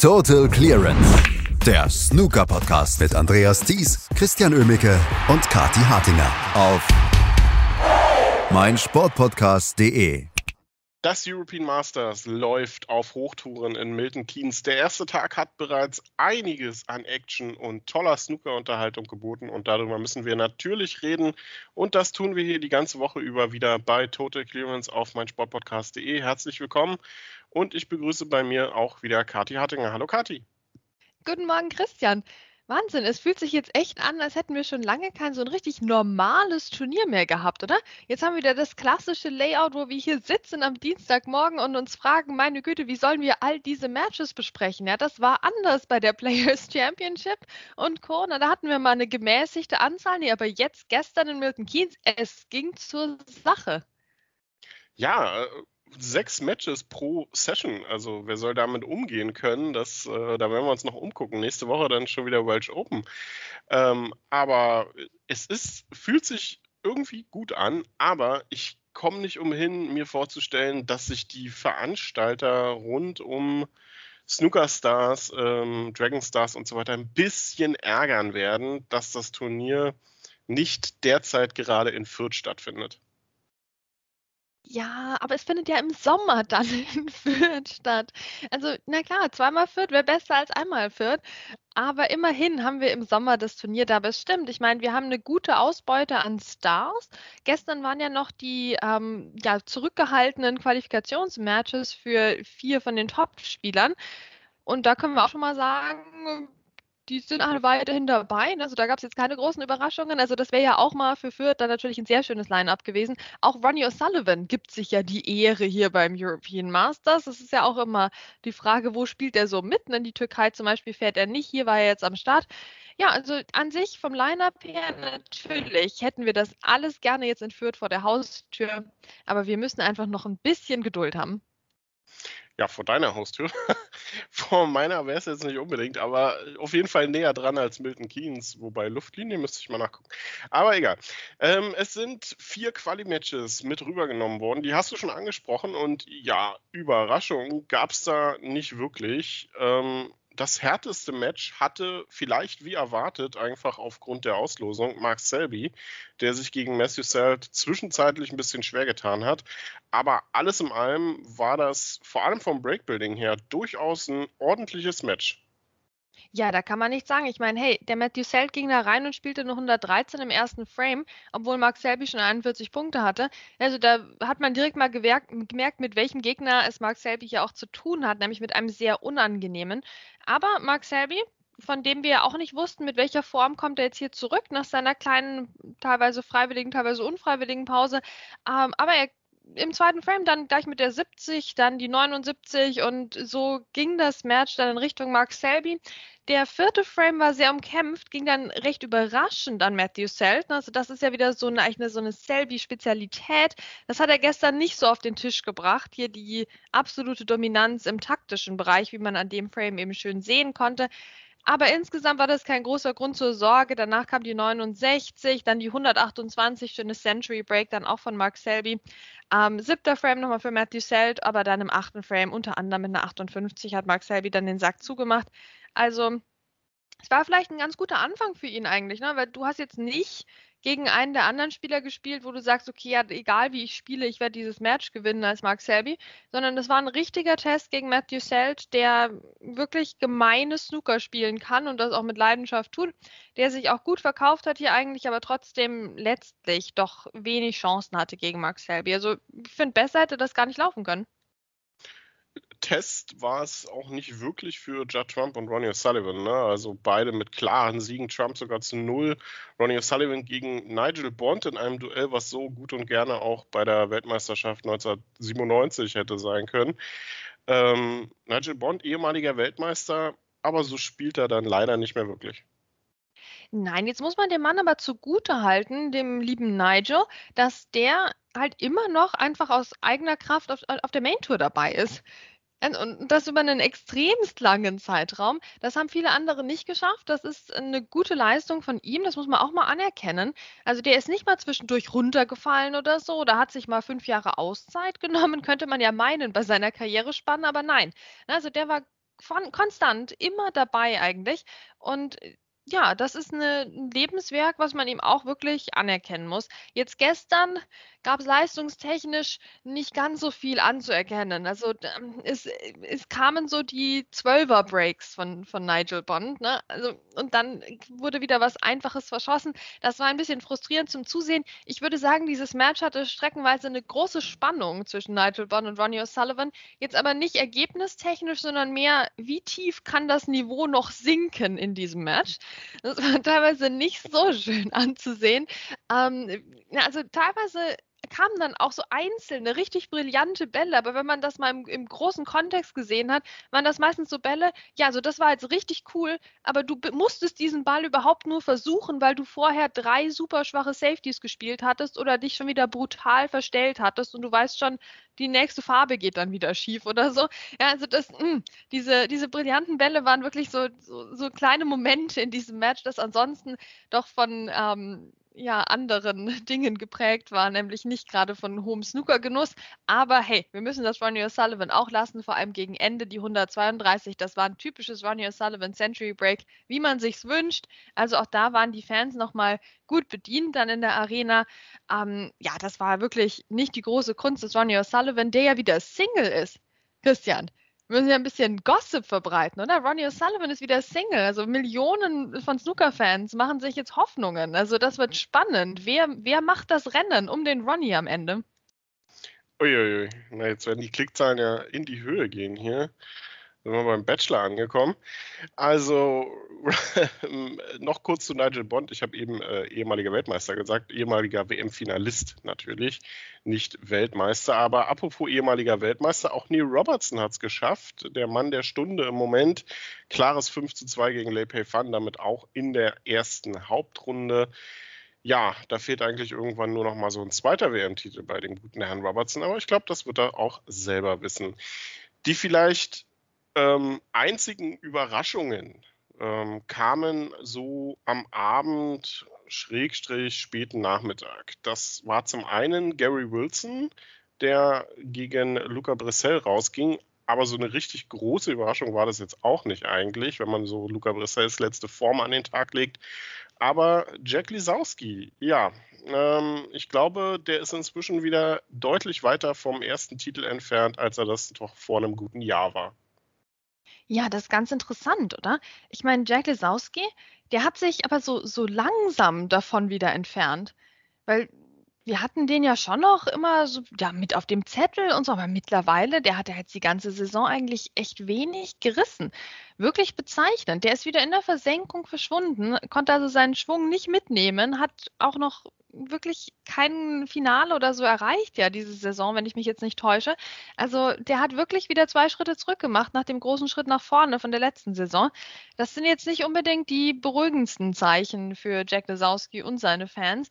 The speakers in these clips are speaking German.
Total Clearance. Der Snooker-Podcast mit Andreas Thies, Christian Ömicke und Kati Hartinger auf meinsportpodcast.de. Das European Masters läuft auf Hochtouren in Milton Keynes. Der erste Tag hat bereits einiges an Action und toller Snooker-Unterhaltung geboten und darüber müssen wir natürlich reden. Und das tun wir hier die ganze Woche über wieder bei Total Clearance auf meinsportpodcast.de. Herzlich willkommen und ich begrüße bei mir auch wieder Kati Hartinger. Hallo Kati. Guten Morgen, Christian. Wahnsinn, es fühlt sich jetzt echt an, als hätten wir schon lange kein so ein richtig normales Turnier mehr gehabt, oder? Jetzt haben wir wieder das klassische Layout, wo wir hier sitzen am Dienstagmorgen und uns fragen, meine Güte, wie sollen wir all diese Matches besprechen? Ja, das war anders bei der Players Championship und Co. Na, da hatten wir mal eine gemäßigte Anzahl, nee, aber jetzt gestern in Milton Keynes, es ging zur Sache. Ja, sechs Matches pro Session. Also wer soll damit umgehen können? Das, äh, da werden wir uns noch umgucken. Nächste Woche dann schon wieder Welsh Open. Ähm, aber es ist, fühlt sich irgendwie gut an, aber ich komme nicht umhin, mir vorzustellen, dass sich die Veranstalter rund um Snooker Stars, ähm, Dragon Stars und so weiter ein bisschen ärgern werden, dass das Turnier nicht derzeit gerade in Fürth stattfindet. Ja, aber es findet ja im Sommer dann in Fürth statt. Also, na klar, zweimal Fürth wäre besser als einmal Fürth. Aber immerhin haben wir im Sommer das Turnier da bestimmt. Ich meine, wir haben eine gute Ausbeute an Stars. Gestern waren ja noch die ähm, ja, zurückgehaltenen Qualifikationsmatches für vier von den Top-Spielern. Und da können wir auch schon mal sagen, die sind alle weiterhin dabei. Also da gab es jetzt keine großen Überraschungen. Also das wäre ja auch mal für Fürth dann natürlich ein sehr schönes Line-up gewesen. Auch Ronnie O'Sullivan gibt sich ja die Ehre hier beim European Masters. Das ist ja auch immer die Frage, wo spielt er so mit? In die Türkei zum Beispiel fährt er nicht. Hier war er jetzt am Start. Ja, also an sich vom Line-Up her natürlich hätten wir das alles gerne jetzt in Fürth vor der Haustür. Aber wir müssen einfach noch ein bisschen Geduld haben ja, vor deiner Haustür. vor meiner wäre es jetzt nicht unbedingt, aber auf jeden Fall näher dran als Milton Keynes, wobei Luftlinie müsste ich mal nachgucken. Aber egal. Ähm, es sind vier Quali-Matches mit rübergenommen worden. Die hast du schon angesprochen und ja, Überraschung gab es da nicht wirklich. Ähm, das härteste Match hatte vielleicht wie erwartet einfach aufgrund der Auslosung Mark Selby, der sich gegen Matthew Selt zwischenzeitlich ein bisschen schwer getan hat. Aber alles in allem war das vor allem vom Breakbuilding her durchaus ein ordentliches Match. Ja, da kann man nichts sagen. Ich meine, hey, der Matthew Selt ging da rein und spielte nur 113 im ersten Frame, obwohl Mark Selby schon 41 Punkte hatte. Also da hat man direkt mal gemerkt, gemerkt, mit welchem Gegner es Mark Selby hier auch zu tun hat, nämlich mit einem sehr unangenehmen. Aber Mark Selby, von dem wir auch nicht wussten, mit welcher Form kommt er jetzt hier zurück nach seiner kleinen, teilweise freiwilligen, teilweise unfreiwilligen Pause. Ähm, aber er im zweiten Frame dann gleich mit der 70, dann die 79 und so ging das Match dann in Richtung Mark Selby. Der vierte Frame war sehr umkämpft, ging dann recht überraschend an Matthew Selton. Also das ist ja wieder so eine, eine, so eine Selby-Spezialität. Das hat er gestern nicht so auf den Tisch gebracht. Hier die absolute Dominanz im taktischen Bereich, wie man an dem Frame eben schön sehen konnte. Aber insgesamt war das kein großer Grund zur Sorge. Danach kam die 69, dann die 128, schönes Century Break, dann auch von Mark Selby. Ähm, siebter Frame nochmal für Matthew Selt, aber dann im achten Frame unter anderem mit einer 58 hat Mark Selby dann den Sack zugemacht. Also es war vielleicht ein ganz guter Anfang für ihn eigentlich, ne? weil du hast jetzt nicht gegen einen der anderen Spieler gespielt, wo du sagst, okay, ja, egal wie ich spiele, ich werde dieses Match gewinnen als Mark Selby, sondern das war ein richtiger Test gegen Matthew Selt, der wirklich gemeine Snooker spielen kann und das auch mit Leidenschaft tut, der sich auch gut verkauft hat hier eigentlich, aber trotzdem letztlich doch wenig Chancen hatte gegen Mark Selby. Also ich finde, besser hätte das gar nicht laufen können. Test war es auch nicht wirklich für Judd Trump und Ronnie O'Sullivan. Ne? Also beide mit klaren Siegen, Trump sogar zu null. Ronnie O'Sullivan gegen Nigel Bond in einem Duell, was so gut und gerne auch bei der Weltmeisterschaft 1997 hätte sein können. Ähm, Nigel Bond, ehemaliger Weltmeister, aber so spielt er dann leider nicht mehr wirklich. Nein, jetzt muss man dem Mann aber zugute halten, dem lieben Nigel, dass der halt immer noch einfach aus eigener Kraft auf, auf der Main Tour dabei ist. Und das über einen extremst langen Zeitraum. Das haben viele andere nicht geschafft. Das ist eine gute Leistung von ihm. Das muss man auch mal anerkennen. Also der ist nicht mal zwischendurch runtergefallen oder so. Da hat sich mal fünf Jahre Auszeit genommen, könnte man ja meinen bei seiner Karrierespanne. Aber nein. Also der war konstant immer dabei eigentlich. Und ja, das ist 'ne 'n Lebenswerk, was man ihm auch wirklich anerkennen muss. Jetzt gestern gab's leistungstechnisch nicht ganz so viel anzuerkennen. Also, ähm, es es kamen so die Zwölfer-Breaks von von Nigel Bond, ne? Also und dann wurde wieder was Einfaches verschossen. Das war ein bisschen frustrierend zum Zusehen. Ich würde sagen, dieses Match hatte streckenweise 'ne große Spannung zwischen Nigel Bond und Ronnie O'Sullivan. Jetzt aber nicht ergebnistechnisch, sondern mehr, wie tief kann das Niveau noch sinken in diesem Match? Das war teilweise nicht so schön anzusehen. Ähm, also teilweise kamen dann auch so einzelne, richtig brillante Bälle, aber wenn man das mal im, im großen Kontext gesehen hat, waren das meistens so Bälle, ja, also das war jetzt richtig cool, aber du musstest diesen Ball überhaupt nur versuchen, weil du vorher drei super schwache Safeties gespielt hattest oder dich schon wieder brutal verstellt hattest und du weißt schon, die nächste Farbe geht dann wieder schief oder so. Ja, also das, mh, hm, diese, diese brillanten Bälle waren wirklich so, so, so, kleine Momente in diesem Match, das ansonsten doch von ähm, ja, anderen Dingen geprägt war, nämlich nicht gerade von hohem Snookergenuss. Aber hey, wir müssen das Ronnie O'Sullivan auch lassen, vor allem gegen Ende die 132. Das war ein typisches Ronnie O'Sullivan Century Break, wie man sich's wünscht. Also auch da waren die Fans nochmal gut bedient dann in der Arena. Ähm, ja, das war wirklich nicht die große Kunst des Ronnie O'Sullivan, der ja wieder Single ist. Christian, wir müssen ja ein bisschen Gossip verbreiten, oder? Ronnie O'Sullivan ist wieder Single. Also Millionen von Snooker-Fans machen sich jetzt Hoffnungen. Also das wird spannend. Wer, wer macht das Rennen um den Ronnie am Ende? Uiuiui, na jetzt werden die Klickzahlen ja in die Höhe gehen hier sind wir beim Bachelor angekommen. Also noch kurz zu Nigel Bond. Ich habe eben äh, ehemaliger Weltmeister gesagt, ehemaliger WM-Finalist natürlich, nicht Weltmeister. Aber apropos ehemaliger Weltmeister, auch Neil Robertson hat es geschafft. Der Mann der Stunde im Moment. Klares 5 zu 2 gegen Lei Pei Fan, damit auch in der ersten Hauptrunde. Ja, da fehlt eigentlich irgendwann nur noch mal so ein zweiter WM-Titel bei dem guten Herrn Robertson, aber ich glaube, das wird er auch selber wissen. Die vielleicht ähm, einzigen Überraschungen ähm, kamen so am Abend, Schrägstrich, späten Nachmittag. Das war zum einen Gary Wilson, der gegen Luca Brissell rausging. Aber so eine richtig große Überraschung war das jetzt auch nicht eigentlich, wenn man so Luca Brissells letzte Form an den Tag legt. Aber Jack Lisowski, ja, ähm, ich glaube, der ist inzwischen wieder deutlich weiter vom ersten Titel entfernt, als er das doch vor einem guten Jahr war. Ja, das ist ganz interessant, oder? Ich meine, Jack Lesowski, der hat sich aber so, so langsam davon wieder entfernt. Weil wir hatten den ja schon noch immer so ja, mit auf dem Zettel und so, aber mittlerweile, der hat ja jetzt die ganze Saison eigentlich echt wenig gerissen. Wirklich bezeichnend. Der ist wieder in der Versenkung verschwunden, konnte also seinen Schwung nicht mitnehmen, hat auch noch wirklich kein Finale oder so erreicht ja diese Saison, wenn ich mich jetzt nicht täusche. Also der hat wirklich wieder zwei Schritte zurück gemacht nach dem großen Schritt nach vorne von der letzten Saison. Das sind jetzt nicht unbedingt die beruhigendsten Zeichen für Jack Lesowski und seine Fans.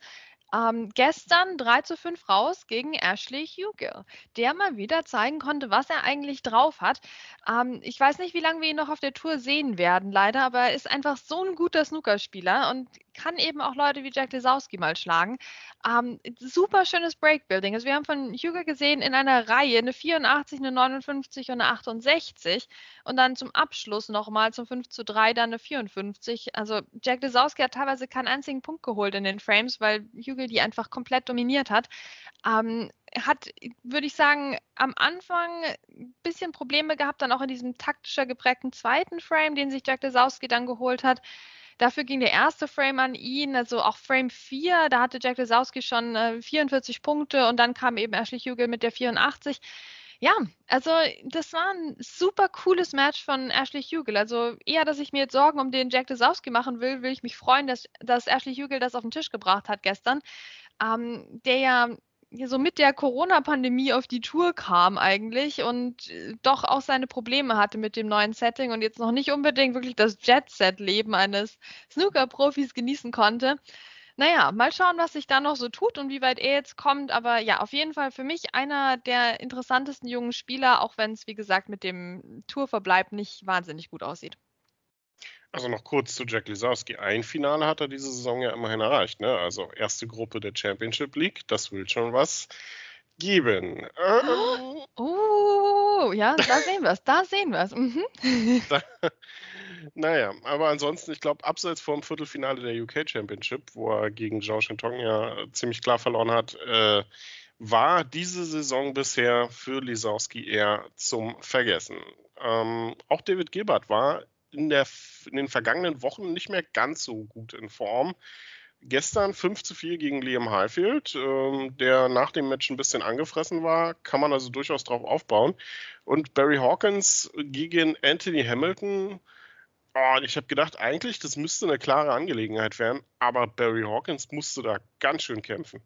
Ähm, gestern 3 zu 5 raus gegen Ashley Hugill, der mal wieder zeigen konnte, was er eigentlich drauf hat. Ähm, ich weiß nicht, wie lange wir ihn noch auf der Tour sehen werden, leider, aber er ist einfach so ein guter Snookerspieler und kann eben auch Leute wie Jack Lesowski mal schlagen. Ähm, super schönes Breakbuilding. Also wir haben von Hugo gesehen in einer Reihe eine 84, eine 59 und eine 68 und dann zum Abschluss nochmal zum 5 zu 3 dann eine 54. Also Jack Lesowski hat teilweise keinen einzigen Punkt geholt in den Frames, weil Hugo die einfach komplett dominiert hat. Ähm, hat, würde ich sagen, am Anfang ein bisschen Probleme gehabt, dann auch in diesem taktischer geprägten zweiten Frame, den sich Jack Lesowski dann geholt hat. Dafür ging der erste Frame an ihn, also auch Frame 4, da hatte Jack Lesowski schon äh, 44 Punkte und dann kam eben Ashley Hugel mit der 84. Ja, also das war ein super cooles Match von Ashley Hugel. Also eher, dass ich mir jetzt Sorgen um den Jack Lesowski machen will, will ich mich freuen, dass, dass Ashley Hugel das auf den Tisch gebracht hat gestern. Ähm, der ja so mit der Corona-Pandemie auf die Tour kam eigentlich und äh, doch auch seine Probleme hatte mit dem neuen Setting und jetzt noch nicht unbedingt wirklich das Jet-Set-Leben eines Snooker-Profis genießen konnte. Naja, mal schauen, was sich da noch so tut und wie weit er jetzt kommt. Aber ja, auf jeden Fall für mich einer der interessantesten jungen Spieler, auch wenn es, wie gesagt, mit dem Tourverbleib nicht wahnsinnig gut aussieht. Also noch kurz zu Jack Lisowski. Ein Finale hat er diese Saison ja immerhin erreicht. Ne? Also erste Gruppe der Championship League, das will schon was geben. Ähm, oh, Oh, ja, da sehen wir es, da sehen wir es. Mhm. naja, aber ansonsten, ich glaube, abseits vom Viertelfinale der UK Championship, wo er gegen Zhao Shintong ja ziemlich klar verloren hat, äh, war diese Saison bisher für Lisowski eher zum Vergessen. Ähm, auch David Gilbert war in, der, in den vergangenen Wochen nicht mehr ganz so gut in Form. Gestern 5 zu 4 gegen Liam Highfield, ähm, der nach dem Match ein bisschen angefressen war, kann man also durchaus drauf aufbauen. Und Barry Hawkins gegen Anthony Hamilton, oh, ich habe gedacht, eigentlich, das müsste eine klare Angelegenheit werden, aber Barry Hawkins musste da ganz schön kämpfen.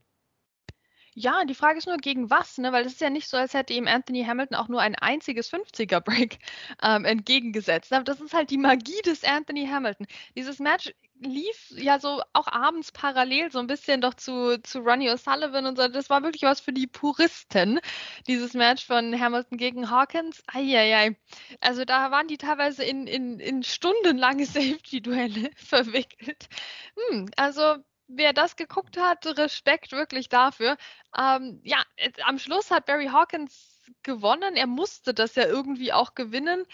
Ja, die Frage ist nur gegen was, ne? Weil es ist ja nicht so, als hätte ihm Anthony Hamilton auch nur ein einziges 50er-Break ähm, entgegengesetzt. Aber das ist halt die Magie des Anthony Hamilton. Dieses Match lief ja so auch abends parallel so ein bisschen doch zu, zu Ronnie O'Sullivan und so. Das war wirklich was für die Puristen, dieses Match von Hamilton gegen Hawkins. Eieiei. Also da waren die teilweise in, in, in stundenlange Safety-Duelle verwickelt. Hm, also wer das geguckt hat, Respekt wirklich dafür. Ähm, ja, am Schluss hat Barry Hawkins gewonnen. Er musste das ja irgendwie auch gewinnen.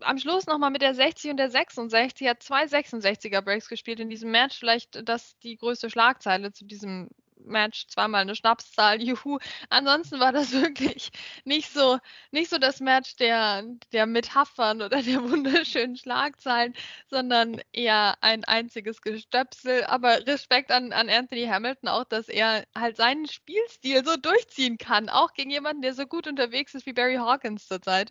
Am Schluss nochmal mit der 60 und der 66. Er hat zwei 66er Breaks gespielt in diesem Match. Vielleicht das die größte Schlagzeile zu diesem Match zweimal eine Schnapszahl, juhu. Ansonsten war das wirklich nicht so, nicht so das Match der, der Metaphern oder der wunderschönen Schlagzeilen, sondern eher ein einziges Gestöpsel. Aber Respekt an, an Anthony Hamilton auch, dass er halt seinen Spielstil so durchziehen kann, auch gegen jemanden, der so gut unterwegs ist wie Barry Hawkins zurzeit.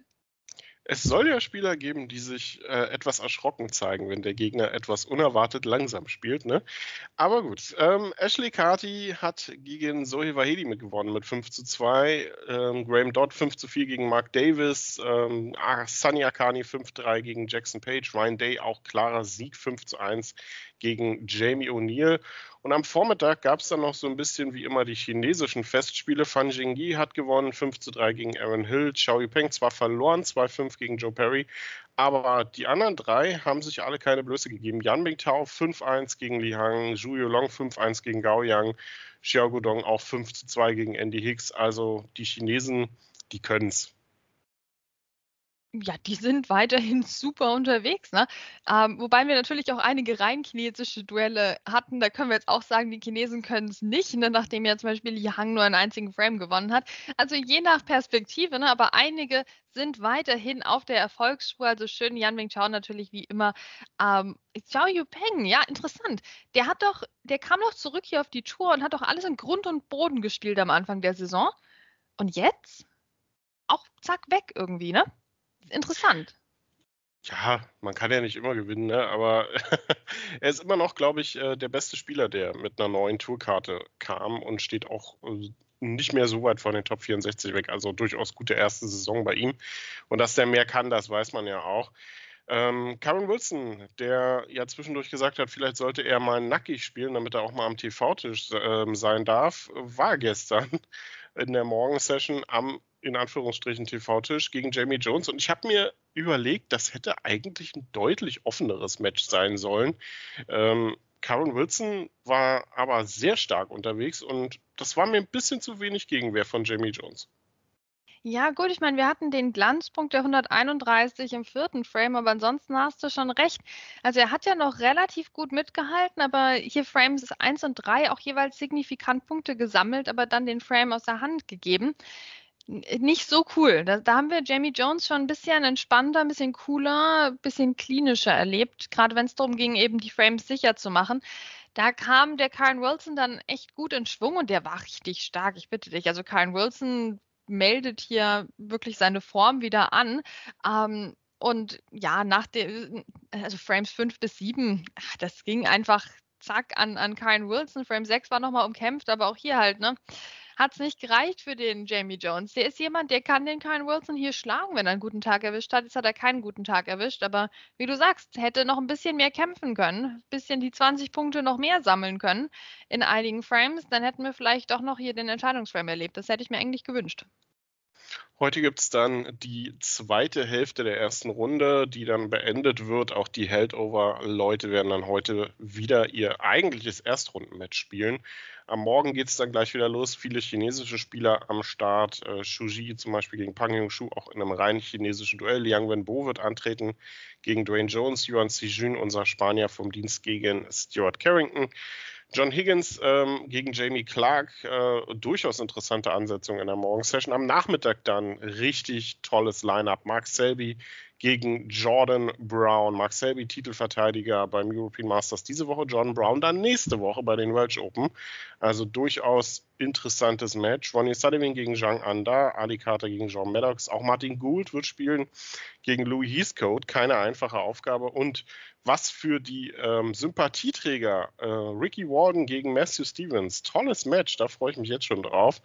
Es soll ja Spieler geben, die sich äh, etwas erschrocken zeigen, wenn der Gegner etwas unerwartet langsam spielt. Ne? Aber gut, ähm, Ashley Carty hat gegen Zoe Wahedi mitgewonnen mit 5 zu 2. Ähm, Graham Dodd 5 zu 4 gegen Mark Davis. Ähm, Sunny Akani 5 zu 3 gegen Jackson Page. Ryan Day auch klarer Sieg 5 zu 1 gegen Jamie O'Neill. Und am Vormittag gab es dann noch so ein bisschen wie immer die chinesischen Festspiele. Fan Jingyi hat gewonnen, 5 zu 3 gegen Aaron Hill. Xiao Yupeng zwar verloren, 2-5 gegen Joe Perry, aber die anderen drei haben sich alle keine Blöße gegeben. Yan Bingtao 5-1 gegen Li Hang, Zhu Yulong 5-1 gegen Gao Yang, Xiao Gudong auch 5 zu 2 gegen Andy Hicks. Also die Chinesen, die können es ja, die sind weiterhin super unterwegs. Ne? Ähm, wobei wir natürlich auch einige rein chinesische Duelle hatten. Da können wir jetzt auch sagen, die Chinesen können es nicht, ne? nachdem ja zum Beispiel Li Hang nur einen einzigen Frame gewonnen hat. Also je nach Perspektive, ne? aber einige sind weiterhin auf der Erfolgsspur. Also schön Yan Mingchao natürlich wie immer. Ähm, Xiao Yupeng, ja, interessant. Der hat doch, der kam doch zurück hier auf die Tour und hat doch alles in Grund und Boden gespielt am Anfang der Saison. Und jetzt? Auch zack weg irgendwie, ne? Interessant. Ja, man kann ja nicht immer gewinnen, ne? aber er ist immer noch, glaube ich, äh, der beste Spieler, der mit einer neuen Tourkarte kam und steht auch äh, nicht mehr so weit von den Top 64 weg. Also durchaus gute erste Saison bei ihm. Und dass der mehr kann, das weiß man ja auch. Ähm, Karen Wilson, der ja zwischendurch gesagt hat, vielleicht sollte er mal nackig spielen, damit er auch mal am TV-Tisch äh, sein darf, war gestern in der Morgensession am in Anführungsstrichen TV-Tisch gegen Jamie Jones. Und ich habe mir überlegt, das hätte eigentlich ein deutlich offeneres Match sein sollen. Ähm, Karen Wilson war aber sehr stark unterwegs und das war mir ein bisschen zu wenig Gegenwehr von Jamie Jones. Ja, gut, ich meine, wir hatten den Glanzpunkt der 131 im vierten Frame, aber ansonsten hast du schon recht. Also er hat ja noch relativ gut mitgehalten, aber hier Frames 1 und 3 auch jeweils signifikant Punkte gesammelt, aber dann den Frame aus der Hand gegeben nicht so cool. Da, da, haben wir Jamie Jones schon ein bisschen entspannter, ein bisschen cooler, ein bisschen klinischer erlebt, gerade wenn es darum ging, eben die Frames sicher zu machen. Da kam der Karen Wilson dann echt gut in Schwung und der war richtig stark, ich bitte dich. Also Karen Wilson meldet hier wirklich seine Form wieder an. Ähm, und ja, nach dem, also Frames 5 bis 7, das ging einfach zack an, an Karen Wilson. Frame 6 war nochmal umkämpft, aber auch hier halt, ne? Hat es nicht gereicht für den Jamie Jones. Der ist jemand, der kann den Kyle Wilson hier schlagen, wenn er einen guten Tag erwischt hat. Jetzt hat er keinen guten Tag erwischt, aber wie du sagst, hätte noch ein bisschen mehr kämpfen können, ein bisschen die 20 Punkte noch mehr sammeln können in einigen Frames, dann hätten wir vielleicht doch noch hier den Entscheidungsframe erlebt. Das hätte ich mir eigentlich gewünscht. Heute gibt es dann die zweite Hälfte der ersten Runde, die dann beendet wird. Auch die Heldover-Leute werden dann heute wieder ihr eigentliches Erstrundenmatch spielen. Am Morgen geht es dann gleich wieder los. Viele chinesische Spieler am Start. Äh, Shuji zum Beispiel gegen Pang Yong-Shu, auch in einem rein chinesischen Duell. Liang Wenbo wird antreten gegen Dwayne Jones. Yuan Xijun, unser Spanier vom Dienst gegen Stuart Carrington. John Higgins ähm, gegen Jamie Clark, äh, durchaus interessante Ansetzung in der Morgensession. Am Nachmittag dann richtig tolles Lineup. Mark Selby gegen Jordan Brown. Mark Selby, Titelverteidiger beim European Masters diese Woche, Jordan Brown dann nächste Woche bei den Welsh Open. Also durchaus interessantes Match. Ronnie Sullivan gegen Zhang Anda, Ali Carter gegen John Maddox. Auch Martin Gould wird spielen gegen Louis Heathcote. Keine einfache Aufgabe. Und was für die ähm, Sympathieträger äh, Ricky Walden gegen Matthew Stevens. Tolles Match, da freue ich mich jetzt schon drauf.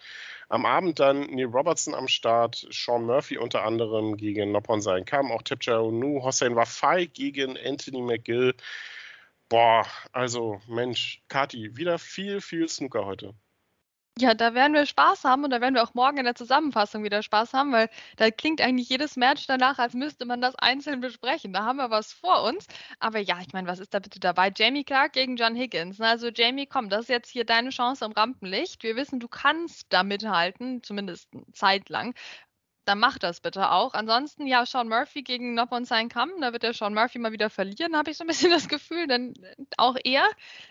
Am Abend dann Neil Robertson am Start, Sean Murphy unter anderem gegen Noppon Sein Kam, auch Tipcha Nu, Hossein Wafai gegen Anthony McGill. Boah, also Mensch, Kati, wieder viel, viel Snooker heute. Ja, da werden wir Spaß haben und da werden wir auch morgen in der Zusammenfassung wieder Spaß haben, weil da klingt eigentlich jedes Match danach, als müsste man das einzeln besprechen. Da haben wir was vor uns. Aber ja, ich meine, was ist da bitte dabei? Jamie Clark gegen John Higgins. Also Jamie, komm, das ist jetzt hier deine Chance im Rampenlicht. Wir wissen, du kannst da mithalten, zumindest zeitlang dann mach das bitte auch. Ansonsten, ja, Sean Murphy gegen Noppon Sein Kamm, da wird der Sean Murphy mal wieder verlieren, habe ich so ein bisschen das Gefühl, denn auch er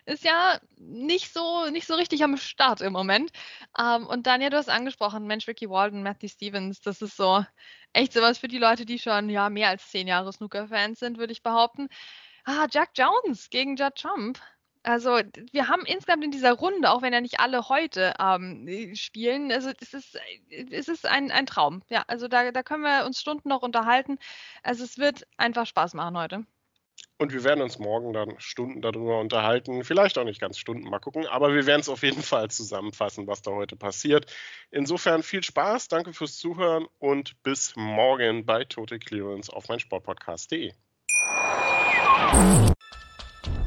ist ja nicht so, nicht so richtig am Start im Moment. Ähm, und Daniel, du hast angesprochen, Mensch, Ricky Walden, Matthew Stevens, das ist so echt sowas für die Leute, die schon ja mehr als zehn Jahre Snooker-Fans sind, würde ich behaupten. Ah, Jack Jones gegen Judd Trump. Also wir haben insgesamt in dieser Runde, auch wenn ja nicht alle heute ähm, spielen, also es ist, es ist ein, ein Traum. Ja, also da, da können wir uns Stunden noch unterhalten. Also es wird einfach Spaß machen heute. Und wir werden uns morgen dann Stunden darüber unterhalten. Vielleicht auch nicht ganz Stunden, mal gucken. Aber wir werden es auf jeden Fall zusammenfassen, was da heute passiert. Insofern viel Spaß, danke fürs Zuhören und bis morgen bei Total Clearance auf meinsportpodcast.de.